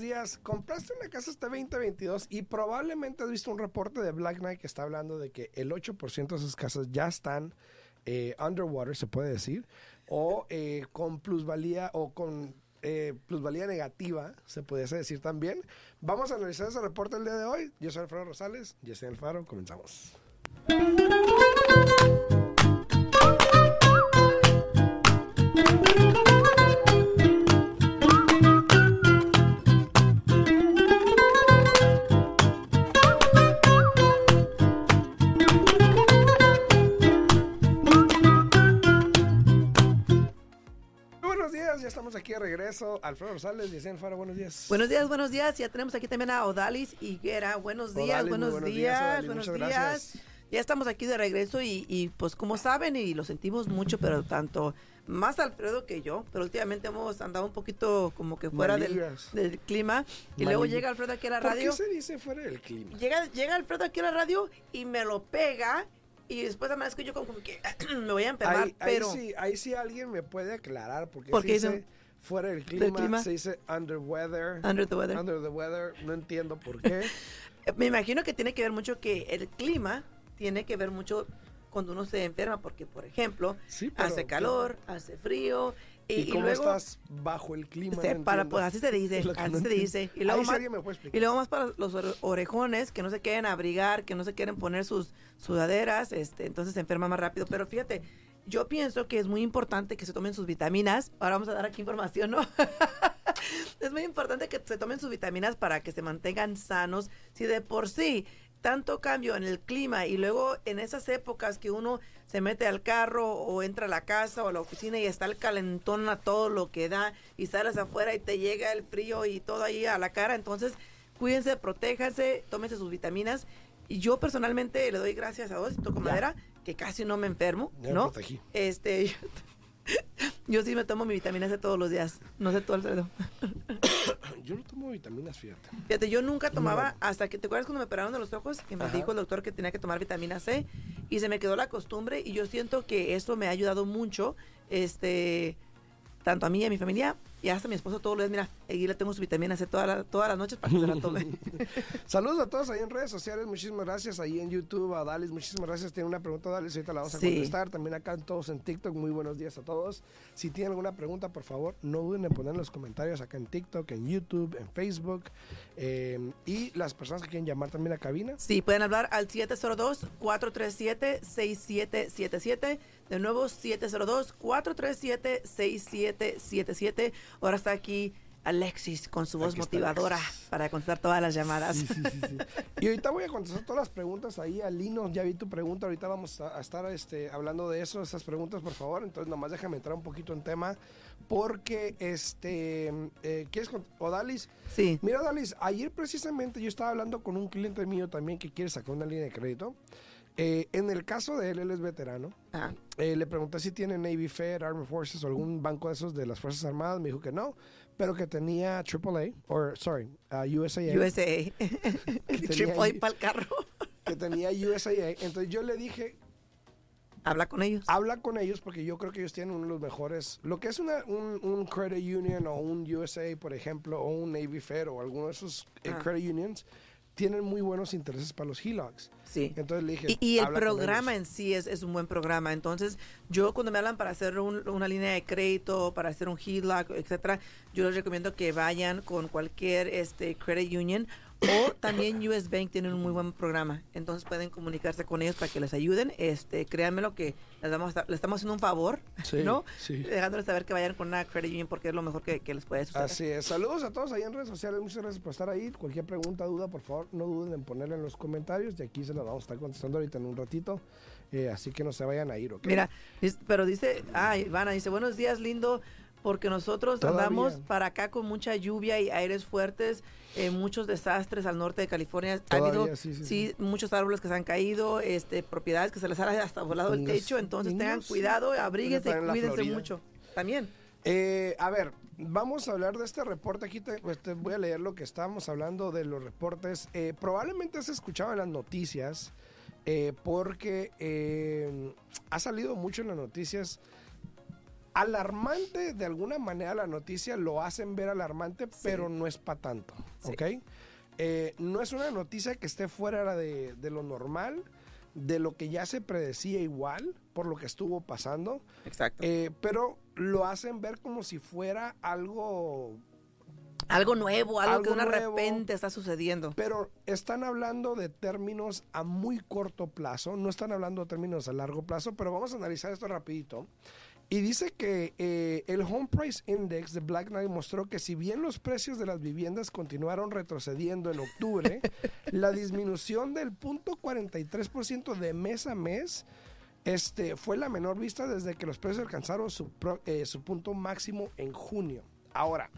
días. Compraste una casa este 2022 y probablemente has visto un reporte de Black Knight que está hablando de que el 8% de esas casas ya están eh, underwater, se puede decir, o eh, con plusvalía o con eh, plusvalía negativa, se pudiese decir también. Vamos a analizar ese reporte el día de hoy. Yo soy Alfredo Rosales, soy Alfaro, comenzamos. Regreso. Alfredo Rosales, Yesenia Alfaro, buenos días. Buenos días, buenos días. Ya tenemos aquí también a Odalis Higuera. Buenos días, Odalis, buenos, buenos días, Odalis, buenos días. gracias. Ya estamos aquí de regreso y, y, pues como saben y lo sentimos mucho, pero tanto más Alfredo que yo, pero últimamente hemos andado un poquito como que fuera del, del clima y luego llega Alfredo aquí a la ¿Por radio. qué se dice fuera del clima? Llega, llega Alfredo aquí a la radio y me lo pega y después además que yo como que me voy a enfermar, Ahí, ahí pero sí, ahí sí alguien me puede aclarar porque ¿Por qué dice fuera del clima, clima? se dice under weather. under the weather. Under the weather, no entiendo por qué. Me imagino que tiene que ver mucho que el clima tiene que ver mucho cuando uno se enferma, porque por ejemplo, Sí, pero hace ¿qué? calor, hace frío y, ¿Y, luego estás bajo el clima? se No para, pues así se dice, así no se dice. Y luego, Ahí más, me puede y luego más para los ore- orejones que no se quieren abrigar, que no se quieren poner sus sudaderas, este, entonces se enferma más rápido. Pero fíjate, yo pienso que es muy importante que se tomen sus vitaminas. Ahora vamos a dar aquí información, ¿no? es muy importante que se tomen sus vitaminas para que se mantengan sanos. Si de por sí tanto cambio en el clima y luego en esas épocas que uno se mete al carro o entra a la casa o a la oficina y está el calentón a todo lo que da y sales afuera y te llega el frío y todo ahí a la cara, entonces cuídense, protéjanse, tómense sus vitaminas y yo personalmente le doy gracias a Dios, toco madera, que casi no me enfermo, Ya ¿no? protegí. Este, yo, yo sí me tomo mi vitamina C todos los días, no sé tú Alfredo. Yo no tomo vitaminas, fíjate. Fíjate, yo nunca tomaba, hasta que, ¿te acuerdas cuando me operaron de los ojos? Que me Ajá. dijo el doctor que tenía que tomar vitamina C y se me quedó la costumbre y yo siento que eso me ha ayudado mucho, este, tanto a mí y a mi familia y hasta a mi esposo todos los días, mira, aquí le tengo su vitamina C toda la- todas las noches para que se la tome. Saludos a todos ahí en redes sociales, muchísimas gracias. Ahí en YouTube, a Dalis, muchísimas gracias. Tiene una pregunta, Dalis, ahorita la vamos a Sí. contestar. También acá todos en TikTok, muy buenos días a todos. Si tienen alguna pregunta, por favor, no duden en poner en los comentarios acá en TikTok, en YouTube, en Facebook. eh, y las personas que quieren llamar también a la cabina. Sí, pueden hablar al 702-437-6777. De nuevo, 702-437-6777. Ahora está aquí Alexis con su voz motivadora Alexis. para contestar todas las llamadas. Sí, sí, sí, sí. Y ahorita voy a contestar todas las preguntas ahí a Lino. Ya vi tu pregunta. Ahorita vamos a, a estar este, hablando de eso, esas preguntas, por favor. Entonces, nomás déjame entrar un poquito en tema. Porque, este, eh, ¿quieres con Odalis? Sí. Mira, Dalis, ayer precisamente yo estaba hablando con un cliente mío también que quiere sacar una línea de crédito. Eh, en el caso de él, él es veterano. Ah, Eh, le pregunté si tiene Navy Fed, Army Forces o algún banco de esos de las Fuerzas Armadas. Me dijo que no, pero que tenía AAA, o sorry, uh, USAA. USA. Triple A para el carro. que tenía USAA. Entonces yo le dije, Habla con ellos. habla con ellos porque yo creo que ellos tienen uno de los mejores, lo que es una, un, un credit union o un USA, por ejemplo, o un Navy Fed o alguno de esos eh, Ah. credit unions, tienen muy buenos intereses para los HELOCs. Sí. Entonces le dije, Y, y el programa en sí es, es un buen programa. Entonces, yo cuando me hablan para hacer un- una línea de crédito, para hacer un HELOC, etcétera, yo les recomiendo que vayan con cualquier este credit union o también US Bank tienen un muy buen programa. Entonces pueden comunicarse con ellos para que les ayuden. Este, créanme lo que les, damos, les estamos haciendo un favor, Sí, ¿no? sí. Dejándoles saber que vayan con una credit union porque es lo mejor que, que les puede suceder. Así es. Saludos a todos ahí en redes sociales. Muchas gracias por estar ahí. Cualquier pregunta, duda, por favor, no duden en ponerla en los comentarios. Y aquí se las vamos a estar contestando ahorita en un ratito. Eh, así que no se vayan a ir, ¿ok? Mira, pero dice, ah, Ivana dice, buenos días, lindo, porque nosotros Todavía. andamos para acá con mucha lluvia y aires fuertes, eh, muchos desastres al norte de California. ha habido, sí, sí, sí, muchos árboles que se han caído, este, propiedades que se les ha hasta volado el techo, entonces tengan cuidado, abríguense, la cuídense mucho. También. Eh, a ver, vamos a hablar de este reporte. Aquí te, pues, te voy a leer lo que estábamos hablando de los reportes. Eh, probablemente has escuchado en las noticias, eh, porque eh, ha salido mucho en las noticias alarmante de alguna manera la noticia, lo hacen ver alarmante, pero no es para tanto, Sí. ¿ok? Eh, no es una noticia que esté fuera de, de lo normal, de lo que ya se predecía igual, por lo que estuvo pasando, Exacto. eh, pero lo hacen ver como si fuera algo algo nuevo, algo, algo que de nuevo. repente está sucediendo. Pero están hablando de términos a muy corto plazo, no están hablando de términos a largo plazo, pero vamos a analizar esto rapidito. Y dice que eh, el Home Price Index de Black Knight mostró que si bien los precios de las viviendas continuaron retrocediendo en octubre, la disminución del 0.43% de mes a mes este, fue la menor vista desde que los precios alcanzaron su, pro- eh, su punto máximo en junio. Ahora,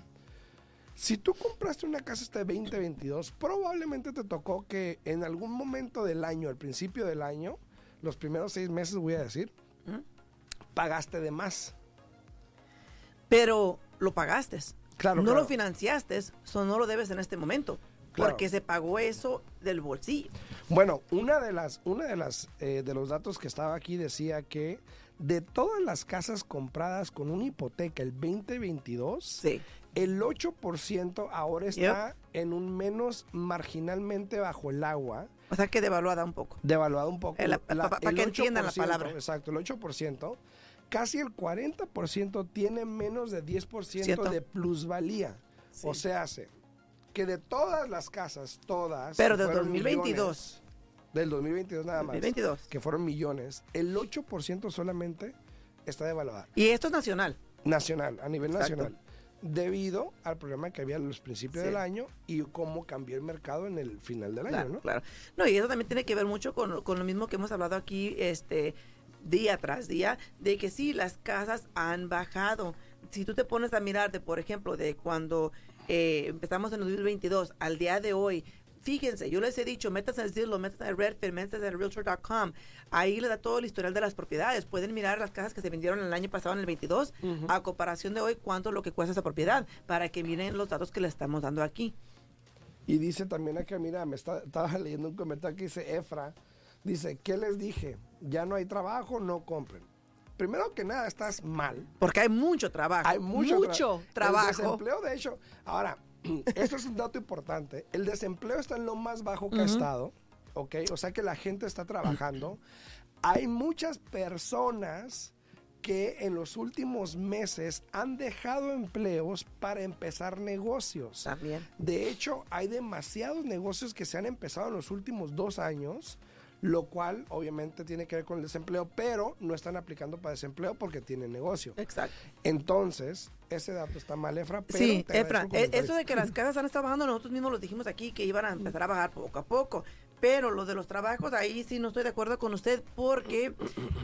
si tú compraste una casa este 2022, probablemente te tocó que en algún momento del año, al principio del año, los primeros seis meses voy a decir. Pagaste de más. Pero lo pagaste. Claro, no claro. lo financiaste, eso no lo debes en este momento. Claro. Porque se pagó eso del bolsillo. Bueno, una de las, una de las, eh, de los datos que estaba aquí decía que de todas las casas compradas con una hipoteca el 2022, Sí. el 8% ahora está en un menos marginalmente bajo el agua. O sea que devaluada un poco. devaluado un poco. El- pa- pa- pa el que entiendan la 8%, palabra. Exacto, el 8%. Casi el 40% tiene menos de 10% Cierto. de plusvalía. Sí. O sea, hace que de todas las casas, todas. Pero fueron 2022. millones, del 2022 nada más. 2022. Que fueron millones. El 8% solamente está devaluada. Y esto es nacional. Nacional, a nivel Exacto. nacional. Debido al problema que había en los principios Sí. del año y cómo cambió el mercado en el final del Claro, año, ¿no? claro. No, y eso también tiene que ver mucho con, con lo mismo que hemos hablado aquí, este, día tras día, de que sí, las casas han bajado. Si tú te pones a mirar, de, por ejemplo, de cuando eh, empezamos en el 2022 al día de hoy, fíjense, yo les he dicho, métanse al Zillow, métanse al Redfin, métanse al Realtor.com, ahí les da todo el historial de las propiedades. Pueden mirar las casas que se vendieron el año pasado en el 22 a comparación de hoy, cuánto es lo que cuesta esa propiedad, para que miren los datos que le estamos dando aquí. Y dice también acá, mira, me está- estaba leyendo un comentario que dice Efra, dice, ¿qué les dije? Ya no hay trabajo, no compren. Primero que nada, estás mal. Porque hay mucho trabajo. Hay mucho, tra- El trabajo. desempleo, de hecho, ahora, esto es un dato importante. El desempleo está en lo más bajo que ha estado, ¿ok? O sea que la gente está trabajando. Hay muchas personas que en los últimos meses han dejado empleos para empezar negocios. También. De hecho, hay demasiados negocios que se han empezado en los últimos dos años, lo cual obviamente tiene que ver con el desempleo, pero no están aplicando para desempleo porque tienen negocio. Exacto. Entonces, ese dato está mal, Efra. Pero Sí, te Efra, e- comentario. eso de que las casas han estado bajando, nosotros mismos lo dijimos aquí, que iban a empezar a bajar poco a poco. Pero lo de los trabajos, ahí sí no estoy de acuerdo con usted, porque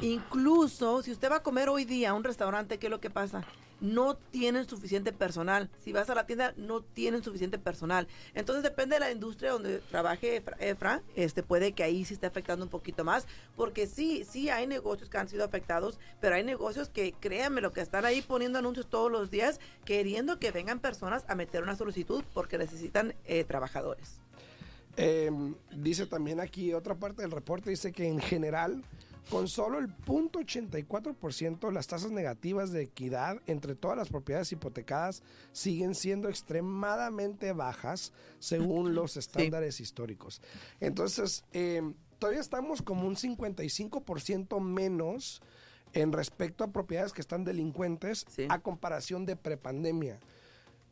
incluso si usted va a comer hoy día a un restaurante, ¿qué es lo que pasa? No tienen suficiente personal. Si vas a la tienda, no tienen suficiente personal. Entonces depende de la industria donde trabaje Efra, Efra, este puede que ahí sí esté afectando un poquito más, porque sí, sí hay negocios que han sido afectados, pero hay negocios que, créanme, lo que están ahí poniendo anuncios todos los días, queriendo que vengan personas a meter una solicitud porque necesitan eh, trabajadores. Eh, dice también aquí, otra parte del reporte dice que en general, con solo el 0.84% las tasas negativas de equidad entre todas las propiedades hipotecadas siguen siendo extremadamente bajas según los estándares históricos. Entonces, eh, todavía estamos como un 55% menos en respecto a propiedades que están delincuentes Sí. a comparación de prepandemia.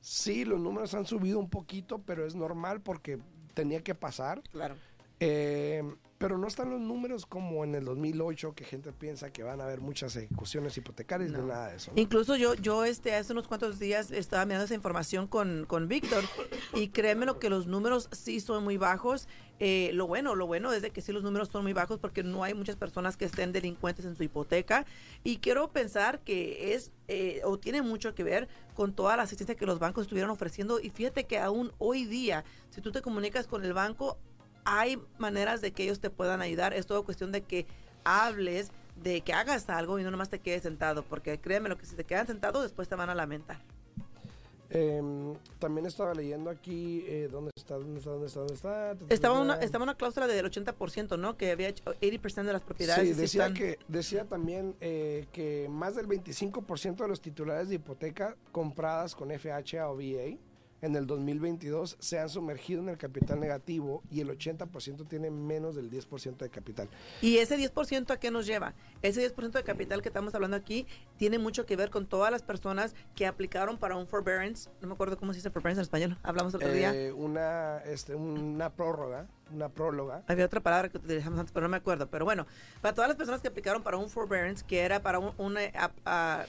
Sí, los números han subido un poquito, pero es normal porque tenía que pasar. Claro. Eh, pero no están los números como en el 2008, que gente piensa que van a haber muchas ejecuciones hipotecarias No. ni nada de eso. ¿no? Incluso yo, yo este, hace unos cuantos días estaba mirando esa información con, con Víctor y créeme lo que los números sí son muy bajos. Eh, lo bueno, lo bueno es de que sí los números son muy bajos porque no hay muchas personas que estén delincuentes en su hipoteca y quiero pensar que es eh, o tiene mucho que ver con toda la asistencia que los bancos estuvieron ofreciendo y fíjate que aún hoy día, si tú te comunicas con el banco, hay maneras de que ellos te puedan ayudar. Es todo cuestión de que hables, de que hagas algo y no nomás te quedes sentado, porque créeme lo que si te quedan sentados después te van a lamentar. Em, también estaba leyendo aquí, eh, ¿dónde está? ¿Dónde está? ¿Dónde está? ¿Dónde está? Estaba una, estaba una cláusula del 80%, ¿no? Que había hecho 80% de las propiedades. Sí, decía, que, decía también eh, que más del 25% de los titulares de hipoteca compradas con FHA o VA en el 2022 se han sumergido en el capital negativo y el 80% tiene menos del 10% de capital. ¿Y ese 10% a qué nos lleva? Ese 10% de capital que estamos hablando aquí tiene mucho que ver con todas las personas que aplicaron para un forbearance, no me acuerdo cómo se dice forbearance en español, hablamos el otro día. Eh, una, este, una prórroga una próloga. Había otra palabra que utilizamos antes, pero no me acuerdo. Pero bueno, para todas las personas que aplicaron para un forbearance, que era para un, eh,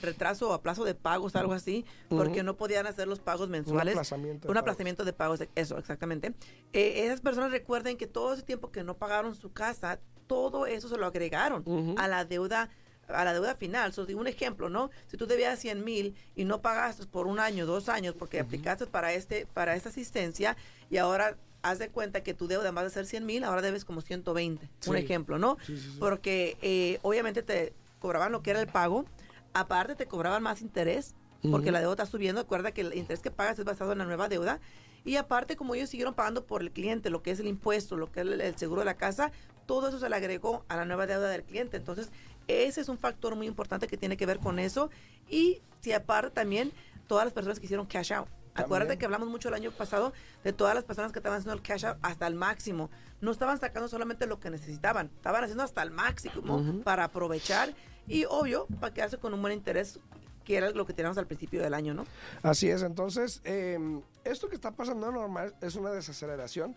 retraso o aplazo de pagos, algo así, porque no podían hacer los pagos mensuales. Un aplazamiento de, un aplazamiento de pagos, eso, exactamente. Eh, esas personas recuerden que todo ese tiempo que no pagaron su casa, todo eso se lo agregaron a la deuda a la deuda final. So, un ejemplo, ¿no? Si tú debías 100 mil y no pagaste por un año, dos años, porque aplicaste para este para esta asistencia y ahora haz de cuenta que tu deuda, además de ser 100 mil, ahora debes como 120. Un ejemplo, ¿no? Porque eh, obviamente te cobraban lo que era el pago, aparte te cobraban más interés, porque la deuda está subiendo. Recuerda que el interés que pagas es basado en la nueva deuda. Y aparte, como ellos siguieron pagando por el cliente, lo que es el impuesto, lo que es el, seguro de la casa, todo eso se le agregó a la nueva deuda del cliente. Entonces, ese es un factor muy importante que tiene que ver con eso. Y si aparte también todas las personas que hicieron cash out. Acuérdate que hablamos mucho el año pasado de todas las personas que estaban haciendo el cash out hasta el máximo. No estaban sacando solamente lo que necesitaban, estaban haciendo hasta el máximo para aprovechar y obvio para quedarse con un buen interés que era lo que teníamos al principio del año, ¿no? Así es, entonces, em, esto que está pasando normal es una desaceleración,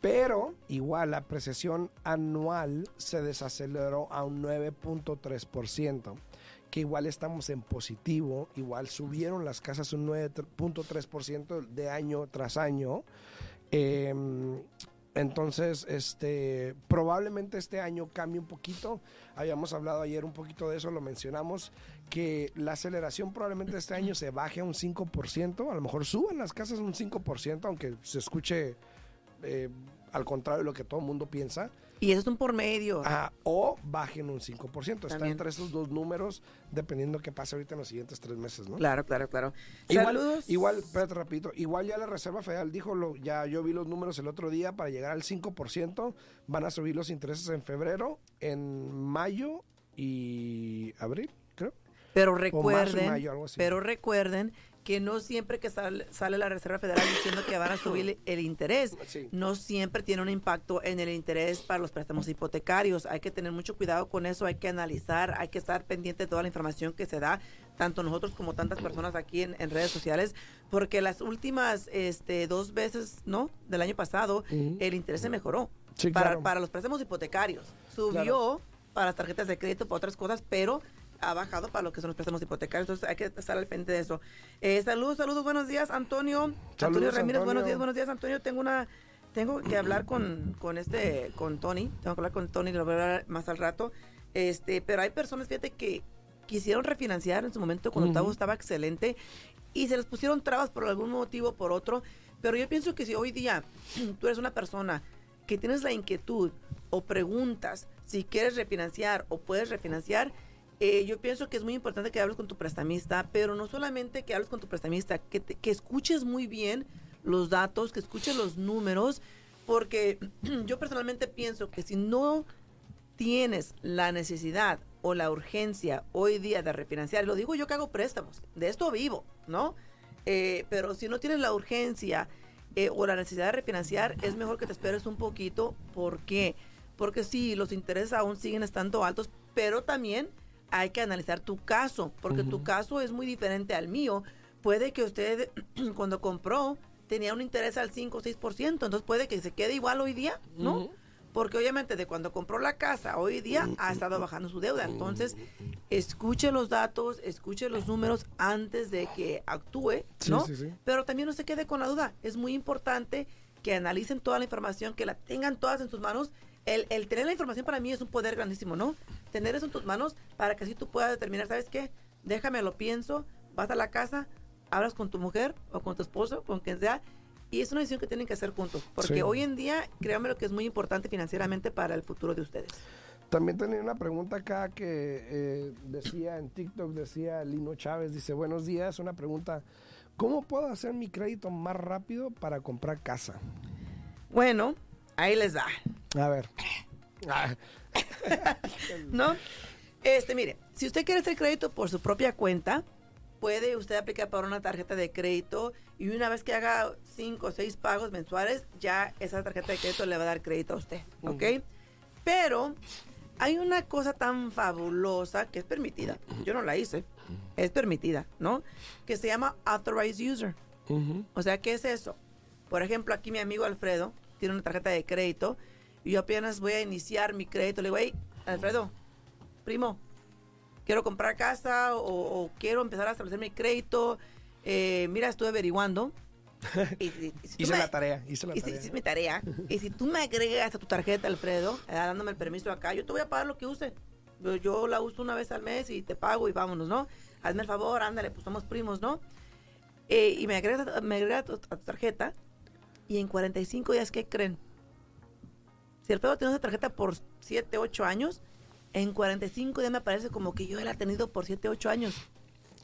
pero igual la apreciación anual se desaceleró a un 9.3% que igual estamos en positivo, igual subieron las casas un 9.3% de año tras año. Em, entonces, este, probablemente este año cambie un poquito. Habíamos hablado ayer un poquito de eso, lo mencionamos, que la aceleración probablemente este año se baje a un 5%, a lo mejor suban las casas un 5%, aunque se escuche eh, al contrario de lo que todo el mundo piensa. Y eso es un por medio. o bajen un 5%. Está entre esos dos números, dependiendo qué pase ahorita en los siguientes tres meses, ¿no? Claro, claro, claro. Igual, Saludos. Igual, espérate, rapidito. Igual ya la Reserva Federal dijo, lo, ya yo vi los números el otro día, para llegar al 5%, van a subir los intereses en febrero, en mayo y abril, creo. Pero recuerden, pero recuerden que no siempre que sale, la Reserva Federal diciendo que van a subir el interés, no siempre tiene un impacto en el interés para los préstamos hipotecarios. Hay que tener mucho cuidado con eso, hay que analizar, hay que estar pendiente de toda la información que se da, tanto nosotros como tantas personas aquí en, redes sociales, porque las últimas este, dos veces, ¿no? Del año pasado, el interés se mejoró para, para los préstamos hipotecarios. Subió para las tarjetas de crédito, para otras cosas, pero ha bajado para lo que son los préstamos hipotecarios. Entonces hay que estar al frente de eso. Eh, saludos, saludos, buenos días, Antonio. Antonio Ramírez, buenos días, buenos días, Antonio. Tengo una, tengo que hablar con, con este, con Tony. Tengo que hablar con Tony, lo voy a hablar más al rato. Este, pero hay personas, fíjate, que quisieron refinanciar en su momento cuando uh estaba excelente y se les pusieron trabas por algún motivo o por otro. Pero yo pienso que si hoy día tú eres una persona que tienes la inquietud o preguntas si quieres refinanciar o puedes refinanciar, eh, yo pienso que es muy importante que hables con tu prestamista, pero no solamente que hables con tu prestamista, que, que escuches muy bien los datos, que escuches los números, porque yo personalmente pienso que si no tienes la necesidad o la urgencia hoy día de refinanciar, lo digo yo que hago préstamos, de esto vivo, ¿no? Eh, pero si no tienes la urgencia eh, o la necesidad de refinanciar, es mejor que te esperes un poquito. ¿Por qué? Porque sí, los intereses aún siguen estando altos, pero también hay que analizar tu caso, porque tu caso es muy diferente al mío. Puede que usted cuando compró tenía un interés al 5 o 6%, entonces puede que se quede igual hoy día, ¿no? Porque obviamente de cuando compró la casa hoy día ha estado bajando su deuda. Entonces, escuche los datos, escuche los números antes de que actúe, ¿no? Pero también no se quede con la duda. Es muy importante que analicen toda la información, que la tengan todas en sus manos el, el, tener la información para mí es un poder grandísimo, ¿no? Tener eso en tus manos para que así tú puedas determinar, ¿sabes qué? Déjame, lo pienso, vas a la casa, hablas con tu mujer o con tu esposo, con quien sea, y es una decisión que tienen que hacer juntos, porque hoy en día, créanme lo que es muy importante financieramente para el futuro de ustedes. También tenía una pregunta acá que eh, decía en TikTok, decía Lino Chávez, dice, buenos días, una pregunta ¿Cómo puedo hacer mi crédito más rápido para comprar casa? Bueno, ahí les va. A ver. Ah, ¿No? Este, mire, si usted quiere hacer crédito por su propia cuenta, puede usted aplicar para una tarjeta de crédito y una vez que haga cinco o seis pagos mensuales, ya esa tarjeta de crédito le va a dar crédito a usted, ¿ok? Pero hay una cosa tan fabulosa que es permitida. Yo no la hice. Es permitida, ¿no? Que se llama Authorized User. O sea, ¿qué es eso? Por ejemplo, aquí mi amigo Alfredo tiene una tarjeta de crédito y yo apenas voy a iniciar mi crédito. Le digo, hey, Alfredo, primo, quiero comprar casa o, o quiero empezar a establecer mi crédito. Eh, mira, estuve averiguando. Y, y- y si Hice me- la tarea, hice la tarea. hice mi tarea. Y si tú me agregas a tu tarjeta, Alfredo, eh, dándome el permiso acá, yo te voy a pagar lo que use. Yo, yo la uso una vez al mes y te pago y vámonos, ¿no? Hazme el favor, ándale, pues somos primos, ¿no? Eh, y me agregas, a- me agregas a tu, a tu tarjeta y en 45 días, ¿qué creen? Si Alfredo tiene esa tarjeta por 7, 8 años, en 45 días me parece como que yo la he tenido por 7, 8 años.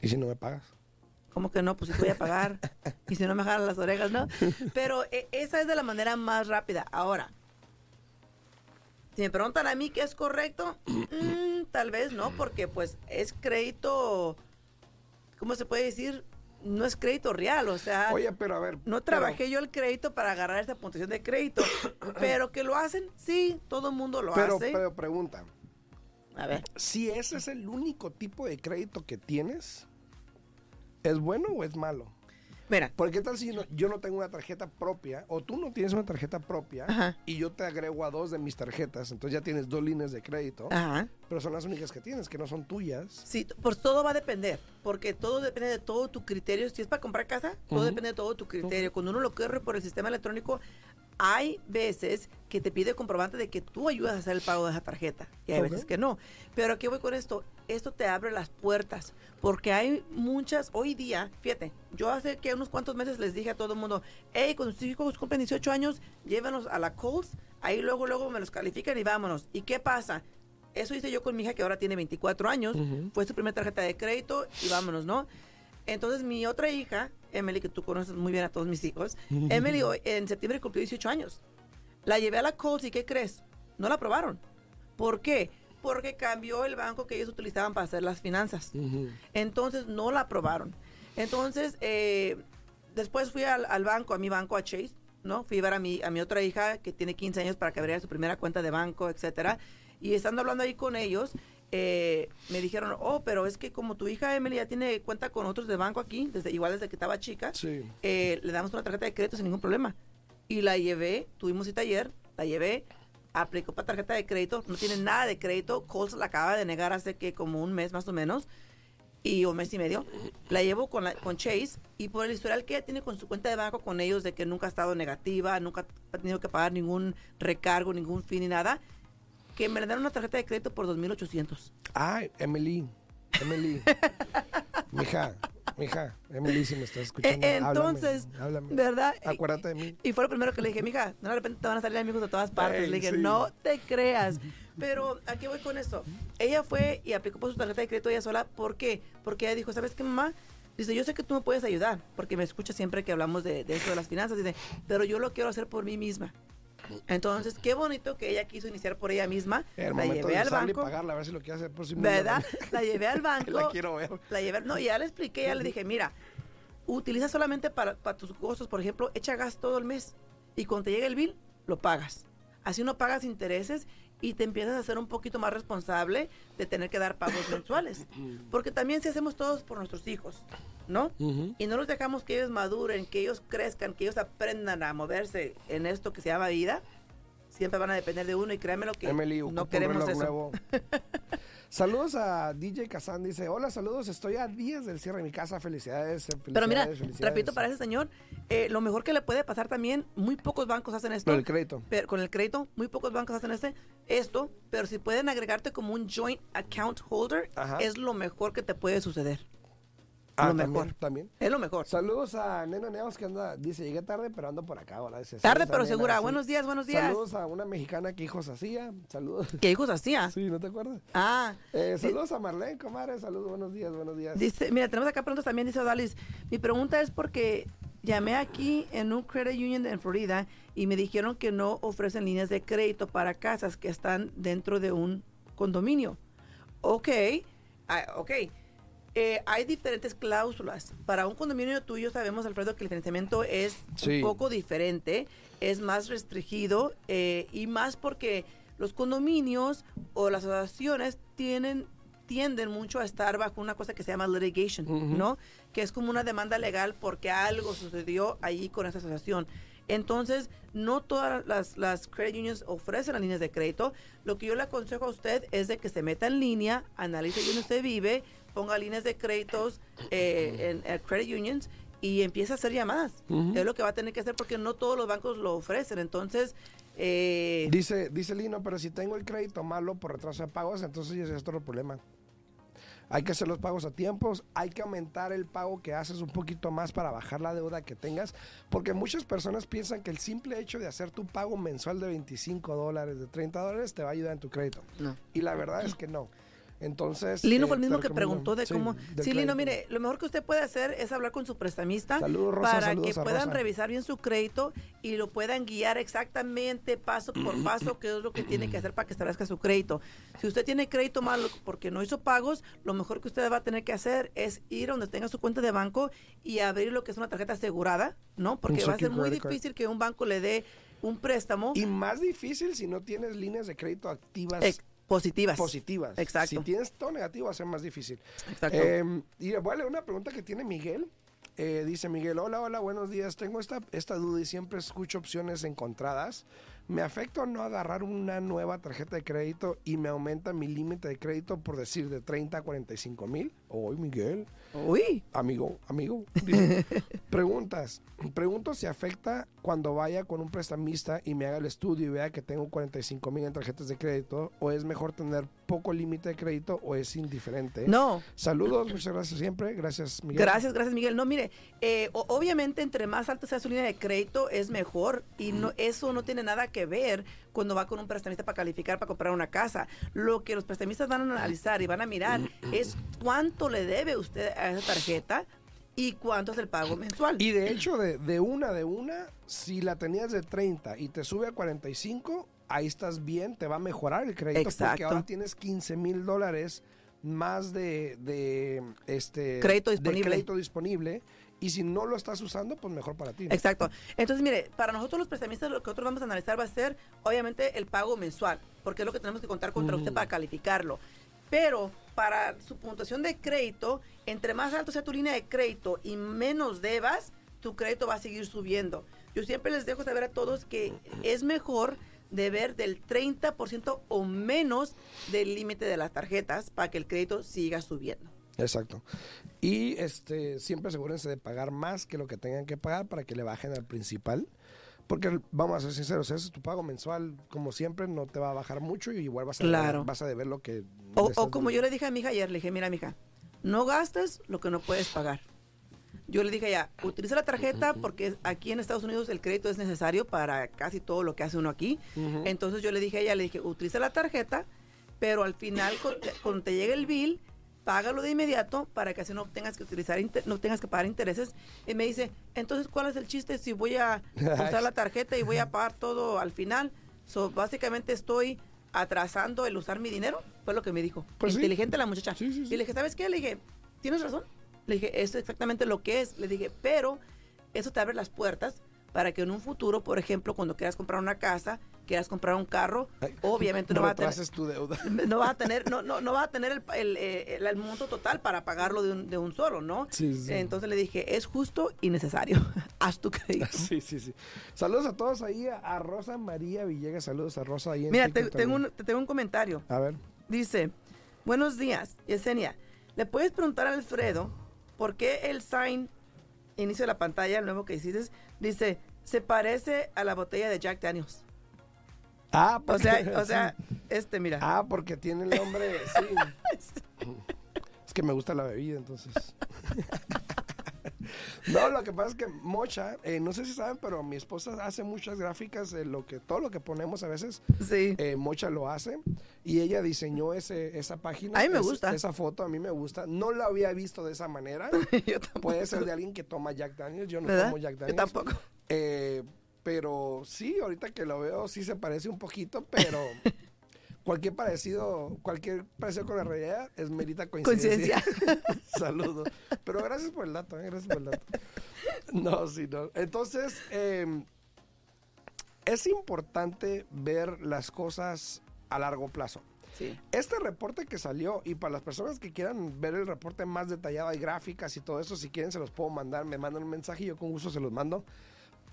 ¿Y si no me pagas? ¿Cómo que no? Pues si voy a pagar. y si no me jalan las orejas, ¿no? Pero eh, esa es de la manera más rápida. Ahora, si me preguntan a mí qué es correcto, mm, tal vez no, porque pues es crédito, ¿cómo se puede decir? No es crédito real, o sea, Oye, pero a ver. No pero- trabajé yo el crédito para agarrar esa puntuación de crédito. pero que lo hacen, sí, todo el mundo lo Pero, hace. pero pregunta. a ver, Si ese es el único tipo de crédito que tienes, ¿es bueno o es malo? Mira, Porque qué tal si no- yo no tengo una tarjeta propia o tú no tienes una tarjeta propia Ajá. y yo te agrego a dos de mis tarjetas, entonces ya tienes dos líneas de crédito, ajá. pero son las únicas que tienes, que no son tuyas. Sí, pues todo va a depender, porque todo depende de todo tu criterio. Si es para comprar casa, todo depende de todo tu criterio. Cuando uno lo corre por el sistema electrónico, hay veces que te pide comprobante de que tú ayudas a hacer el pago de esa tarjeta y hay veces que no. Pero aquí voy con esto, esto te abre las puertas, porque hay muchas, hoy día, fíjate, yo hace que unos cuantos meses les dije a todo el mundo, hey, cuando sus hijos cumplen 18 años, llévenlos a la Coles, ahí luego, luego me los califican y vámonos. ¿Y qué pasa? Eso hice yo con mi hija que ahora tiene 24 años, fue su primera tarjeta de crédito y vámonos, ¿no? Entonces mi otra hija, Emily, que tú conoces muy bien a todos mis hijos, Emily hoy- en septiembre cumplió 18 años. La llevé a la Coles y ¿qué crees? No la aprobaron. ¿Por qué? Porque cambió el banco que ellos utilizaban para hacer las finanzas. Entonces no la aprobaron. Entonces, eh, después fui al, al banco, a mi banco, a Chase, ¿no? Fui a ver a mi, a mi otra hija que tiene 15 años para que abriera su primera cuenta de banco, etcétera. Y estando hablando ahí con ellos, eh, me dijeron, oh, pero es que como tu hija Emily ya tiene cuenta con otros de banco aquí, desde igual desde que estaba chica, Sí. eh, le damos una tarjeta de crédito sin ningún problema. Y la llevé, tuvimos cita ayer, la llevé, aplicó para tarjeta de crédito, no tiene nada de crédito, Coles la acaba de negar hace que como un mes más o menos, y un mes y medio. La llevo con, la, con Chase y por el historial que ella tiene con su cuenta de banco con ellos de que nunca ha estado negativa, nunca ha tenido que pagar ningún recargo, ningún fin ni nada, que me le dan una tarjeta de crédito por 2.800. Ay, Emily. Emily. mija, mija. Emily, si me estás escuchando. Eh, háblame, entonces, háblame. ¿verdad? Acuérdate de mí. Y fue lo primero que le dije, mija, de repente te van a salir amigos de todas partes. Le dije, sí. no te creas. Pero, ¿a qué voy con esto? Ella fue y aplicó por su tarjeta de crédito ella sola. ¿Por qué? Porque ella dijo, ¿sabes qué, mamá? Dice, yo sé que tú me puedes ayudar, porque me escucha siempre que hablamos de, de eso de las finanzas. Dice, pero yo lo quiero hacer por mí misma. Entonces, qué bonito que ella quiso iniciar por ella misma. El la llevé al banco. pagarla, a ver si lo hacer. ¿Verdad? La llevé al banco. La quiero ver. La llevé, no, ya le expliqué, ya le dije, mira, utiliza solamente para, para tus costos, por ejemplo, echa gas todo el mes y cuando te llegue el bill, lo pagas. Así no pagas intereses y te empiezas a ser un poquito más responsable de tener que dar pagos mensuales. Porque también si hacemos todos por nuestros hijos, ¿no? Y no los dejamos que ellos maduren, que ellos crezcan, que ellos aprendan a moverse en esto que se llama vida, siempre van a depender de uno y créanme lo que Emily, no un queremos reloj eso. nuevo. saludos a DJ Kazan, dice, hola, saludos, estoy a días del cierre de mi casa, felicidades, felicidades Pero mira, felicidades". repito, para ese señor, eh, lo mejor que le puede pasar también, muy pocos bancos hacen esto. Lo del crédito. pero con el crédito, muy pocos bancos hacen este, esto, pero si pueden agregarte como un joint account holder, Ajá. es lo mejor que te puede suceder. Ah, lo mejor. también. Es lo mejor. Saludos a Nena Neos que anda, dice, llegué tarde, pero ando por acá ahora. Dice, Tarde pero segura. Buenos días, buenos días. Saludos a una mexicana que hijos hacía. Saludos. ¿Qué hijos hacía? Sí, ¿no te acuerdas? Ah, Eh, saludos a Marlene, comadre. Saludos, buenos días, buenos días. Dice, mira, tenemos acá preguntas también, dice Odalis. Mi pregunta es porque llamé aquí en un credit union en Florida y me dijeron que no ofrecen líneas de crédito para casas que están dentro de un condominio. Ok, ah, ok. Eh, hay diferentes cláusulas. Para un condominio tuyo sabemos, Alfredo, que el financiamiento es Sí. un poco diferente, es más restringido eh, y más porque los condominios o las asociaciones tienen tienden mucho a estar bajo una cosa que se llama litigation. ¿no? Que es como una demanda legal porque algo sucedió ahí con esa asociación. Entonces, no todas las, las credit unions ofrecen las líneas de crédito. Lo que yo le aconsejo a usted es de que se meta en línea, analice dónde usted vive, ponga líneas de créditos eh, en, en credit unions y empiece a hacer llamadas. Es lo que va a tener que hacer porque no todos los bancos lo ofrecen. Entonces, eh, Dice, dice Lino, pero si tengo el crédito malo por retraso de pagos, entonces ya es otro problema. Hay que hacer los pagos a tiempos, hay que aumentar el pago que haces un poquito más para bajar la deuda que tengas, porque muchas personas piensan que el simple hecho de hacer tu pago mensual de 25 dólares, de 30 dólares, te va a ayudar en tu crédito. no. Y la verdad es que no. Entonces... Lino eh, fue el mismo que preguntó de cómo. Sí, Lino, mire, lo mejor que usted puede hacer es hablar con su prestamista Saludos, Rosa, para saludos que a puedan Rosa. revisar bien su crédito y lo puedan guiar exactamente paso por paso qué es lo que tiene que hacer para que establezca su crédito. Si usted tiene crédito malo porque no hizo pagos, lo mejor que usted va a tener que hacer es ir a donde tenga su cuenta de banco y abrir lo que es una tarjeta asegurada, ¿no? Porque va a ser muy difícil que un banco le dé un préstamo Y más difícil si no tienes líneas de crédito activas eh, positivas. positivas. Exacto. Si tienes todo negativo va a ser más difícil. Exacto. Eh, y voy a leer una pregunta que tiene Miguel. Eh, dice Miguel, hola, hola, buenos días. Tengo esta, esta duda y siempre escucho opciones encontradas. ¿Me afecta o no agarrar una nueva tarjeta de crédito y me aumenta mi límite de crédito por decir de 30 a 45 mil? Hoy, Miguel. Uy. Amigo, amigo. Dice, preguntas. Pregunto si afecta cuando vaya con un prestamista y me haga el estudio y vea que tengo 45 mil en tarjetas de crédito o es mejor tener poco límite de crédito o es indiferente. No. Saludos, muchas gracias siempre. Gracias, Miguel. Gracias, gracias Miguel. No, mire, eh, obviamente entre más alta sea su línea de crédito es mejor y no eso no tiene nada que ver cuando va con un prestamista para calificar para comprar una casa. Lo que los prestamistas van a analizar y van a mirar es cuánto le debe usted a esa tarjeta y cuánto es el pago mensual. Y de hecho, de, de una, de una, si la tenías de 30 y te sube a 45, ahí estás bien, te va a mejorar el crédito porque ahora tienes 15 mil dólares más de, de, este Crédito de disponible. crédito disponible. Y si no lo estás usando, pues mejor para ti. ¿no? Exacto. Entonces, mire, para nosotros los prestamistas lo que nosotros vamos a analizar va a ser, obviamente, el pago mensual, porque es lo que tenemos que contar contra usted para calificarlo. Pero para su puntuación de crédito, entre más alto sea tu línea de crédito y menos debas, tu crédito va a seguir subiendo. Yo siempre les dejo saber a todos que es mejor deber del 30% o menos del límite de las tarjetas para que el crédito siga subiendo. Exacto. Y este siempre asegúrense de pagar más que lo que tengan que pagar para que le bajen al principal. Porque vamos a ser sinceros, ese es tu pago mensual, como siempre, no te va a bajar mucho y igual vas a, Claro. vas a deber lo que... O, o como yo le dije a mi hija ayer, le dije, mira, mija, no gastes lo que no puedes pagar. Yo le dije ya, utiliza la tarjeta porque aquí en Estados Unidos el crédito es necesario para casi todo lo que hace uno aquí. Entonces yo le dije a ella, le dije, utiliza la tarjeta, pero al final cu- cuando te llegue el bill, págalo de inmediato para que así no tengas que utilizar, inter- no tengas que pagar intereses. Y me dice, entonces, ¿cuál es el chiste si voy a usar la tarjeta y voy a pagar todo al final? So, básicamente estoy atrasando el usar mi dinero, fue lo que me dijo. Pues sí. Inteligente la muchacha. Sí, sí, sí. Y le dije, ¿sabes qué? Le dije, ¿tienes razón? Le dije, eso es exactamente lo que es. Le dije, pero eso te abre las puertas para que en un futuro, por ejemplo, cuando quieras comprar una casa, quieras comprar un carro, obviamente no va a tener retrases tu deuda. no va a tener no no no va a tener el, el, eh, el- el monto total para pagarlo de un, de un solo no Sí, sí. entonces le dije es justo y necesario haz tu crédito Sí, sí, sí. Saludos a todos ahí, a, Rosa María Villegas. Saludos a Rosa ahí en mira te, tengo un, te tengo un comentario A ver. dice buenos días Yesenia le puedes preguntar a Alfredo por qué el sign inicio de la pantalla el nuevo que hiciste dice se parece a la botella de Jack Daniels Ah, o porque- sea o sí. sea este mira Ah, porque tiene el nombre, sí. Es que me gusta la bebida, entonces. No, lo que pasa es que Mocha, eh, no sé si saben, pero mi esposa hace muchas gráficas de lo que todo lo que ponemos a veces. Sí. eh, Mocha lo hace y ella diseñó ese, esa página. A mí me es- gusta. Esa foto a mí me gusta. No la había visto de esa manera. Yo tampoco. Puede ser de alguien que toma Jack Daniels. Yo no ¿Verdad? tomo Jack Yo Daniels. tampoco. Pero sí, ahorita que lo veo, sí se parece un poquito, pero cualquier parecido, cualquier parecido con la realidad es merita coincidencia. Coincidencia. Saludos. Pero gracias por el dato, eh, gracias por el dato. No, sí, no. Entonces, eh, es importante ver las cosas a largo plazo. Sí. Este reporte que salió, y para las personas que quieran ver el reporte más detallado, hay gráficas y todo eso, si quieren se los puedo mandar, me mandan un mensaje y yo con gusto se los mando.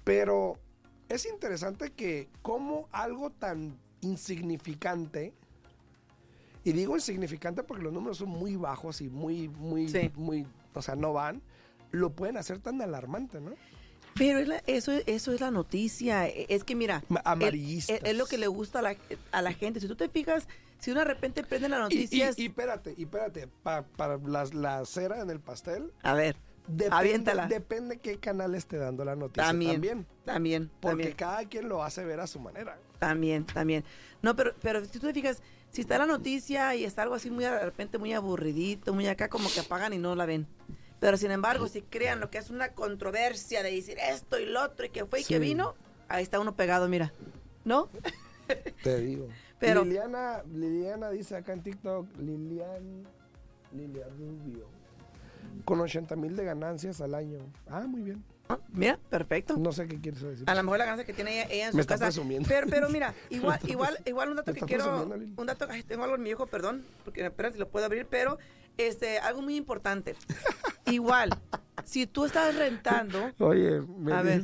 Pero es interesante que como algo tan insignificante, y digo insignificante porque los números son muy bajos y muy, muy, Sí. muy, o sea, no van, lo pueden hacer tan alarmante, ¿no? Pero es la- eso, eso es la noticia. E- Es que mira, el- Amarillistas. es, es lo que le gusta a la, a la gente. Si tú te fijas, si uno de repente prende las Y, y, noticias... y espérate, y espérate, pa- para las- la cera en el pastel, a ver, Depende, Aviéntala. depende qué canal esté dando la noticia También. también. también, porque también, cada quien lo hace ver a su manera. también, también. No, pero, pero si tú te fijas, si está la noticia y está algo así muy de repente muy aburridito, muy acá, como que apagan y no la ven. Pero sin embargo, si crean lo que es una controversia de decir esto y lo otro y que fue y que vino, ahí está uno pegado, mira. ¿No? Te digo. Pero- Liliana, Liliana dice acá en TikTok, Lilian, Lilia Rubio, con 80 mil de ganancias al año. Ah, muy bien. Ah, Mira, perfecto. No sé qué quieres decir. A lo mejor la ganancia que tiene ella, ella en su Me está casa. presumiendo. Pero, pero mira, igual, igual, igual un dato que quiero, un dato, ay, tengo algo en mi hijo, perdón, porque espera si lo puedo abrir, pero este, algo muy importante. igual, si tú estás rentando, Oye, me A ver.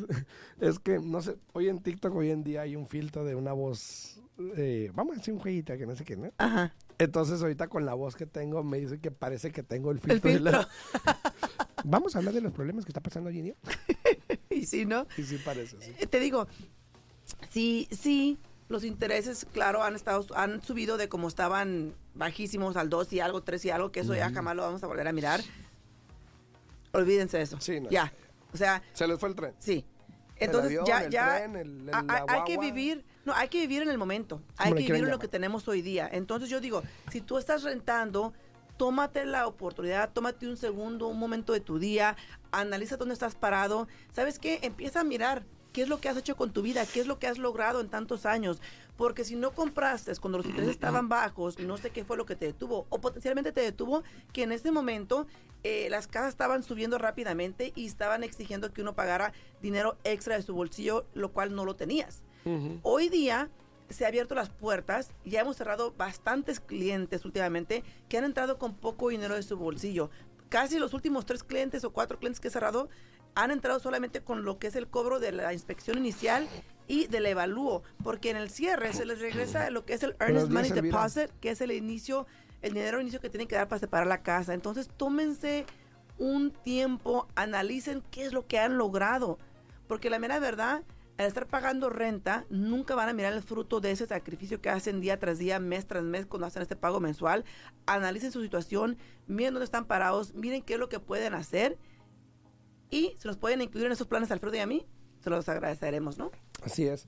es que, no sé, hoy en TikTok hoy en día hay un filtro de una voz, eh, vamos a decir un jueguito que no sé qué, ¿no? ajá, Entonces ahorita con la voz que tengo me dice que parece que tengo el el filtro. de la- filtro, Vamos a hablar de los problemas que está pasando hoy en día. y si no, Y sí parece, sí. Eh, te digo, sí, sí, los intereses, claro, han estado, han subido de como estaban bajísimos al 2 y algo, 3 y algo, que eso ya jamás lo vamos a volver a mirar. Olvídense de eso. Sí, no. Ya. O sea, Se les fue el tren. sí. El Entonces avión, ya, el ya tren, el- el- hay que vivir, no, hay que vivir en el momento. Hay que vivir en lo que tenemos hoy día. Entonces yo digo, si tú estás rentando, tómate la oportunidad, tómate un segundo, un momento de tu día, analiza dónde estás parado. ¿Sabes qué? Empieza a mirar qué es lo que has hecho con tu vida, qué es lo que has logrado en tantos años. Porque si no compraste cuando los intereses estaban bajos, no sé qué fue lo que te detuvo, o potencialmente te detuvo que en este momento eh, las casas estaban subiendo rápidamente y estaban exigiendo que uno pagara dinero extra de su bolsillo, lo cual no lo tenías. Hoy día se han abierto las puertas, ya hemos cerrado bastantes clientes últimamente que han entrado con poco dinero de su bolsillo. Casi los últimos tres clientes o cuatro clientes que he cerrado han entrado solamente con lo que es el cobro de la inspección inicial y del evalúo, porque en el cierre se les regresa lo que es el Earnest Money. Deposit, que es el inicio, el dinero inicio que tienen que dar para separar la casa. Entonces tómense un tiempo, analicen qué es lo que han logrado, porque la mera verdad, al estar pagando renta, nunca van a mirar el fruto de ese sacrificio que hacen día tras día, mes tras mes, cuando hacen este pago mensual. Analicen su situación, miren dónde están parados, miren qué es lo que pueden hacer y si nos pueden incluir en esos planes Alfredo y a mí, se los agradeceremos, ¿no? Así es.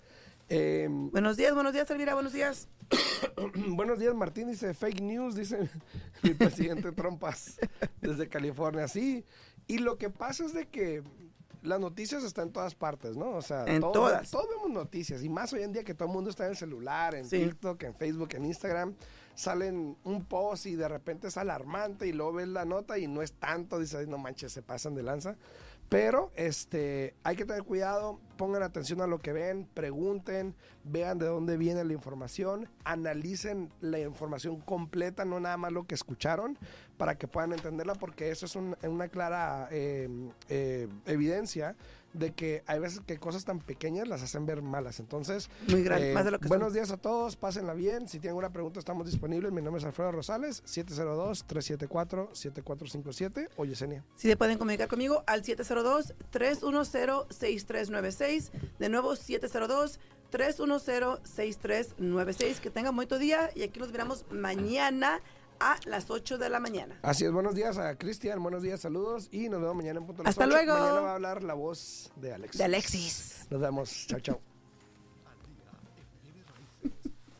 Eh, Buenos días, buenos días, Elvira, buenos días. buenos días, Martín. Dice fake news, dice mi presidente Trompas desde California. Sí, y lo que pasa es de que las noticias están en todas partes, ¿no? O sea, En todos, todas. todos vemos noticias y más hoy en día que todo el mundo está en el celular, en Sí. TikTok, en Facebook, en Instagram. Salen un post y de repente es alarmante y luego ves la nota y no es tanto, dices, "Ay, no manches, se pasan de lanza. Pero este, hay que tener cuidado, pongan atención a lo que ven, pregunten, vean de dónde viene la información, analicen la información completa, no nada más lo que escucharon, para que puedan entenderla, porque eso es un- una clara eh, eh, evidencia de que hay veces que cosas tan pequeñas las hacen ver malas. Entonces, Muy grande, eh, más de lo que buenos son. días a todos, pásenla bien. Si tienen alguna pregunta, estamos disponibles. Mi nombre es Alfredo Rosales, 702-374-7457 o Yesenia. Si se pueden comunicar conmigo al 702-310-6396. De nuevo, 702-310-6396. Que tengan bonito día y aquí nos miramos mañana a las 8 de la mañana. Así es, buenos días a Cristian, buenos días, saludos y nos vemos mañana en punto Hasta 8. luego. Mañana va a hablar la voz de Alexis. De Alexis. Nos vemos, chao, chao.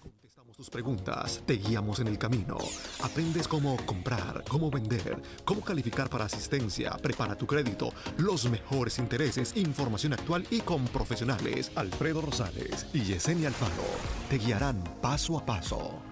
Contestamos tus preguntas, te guiamos en el camino. Aprendes cómo comprar, cómo vender, cómo calificar para asistencia, prepara tu crédito, los mejores intereses, información actual y con profesionales. Alfredo Rosales y Yesenia Alfaro te guiarán paso a paso.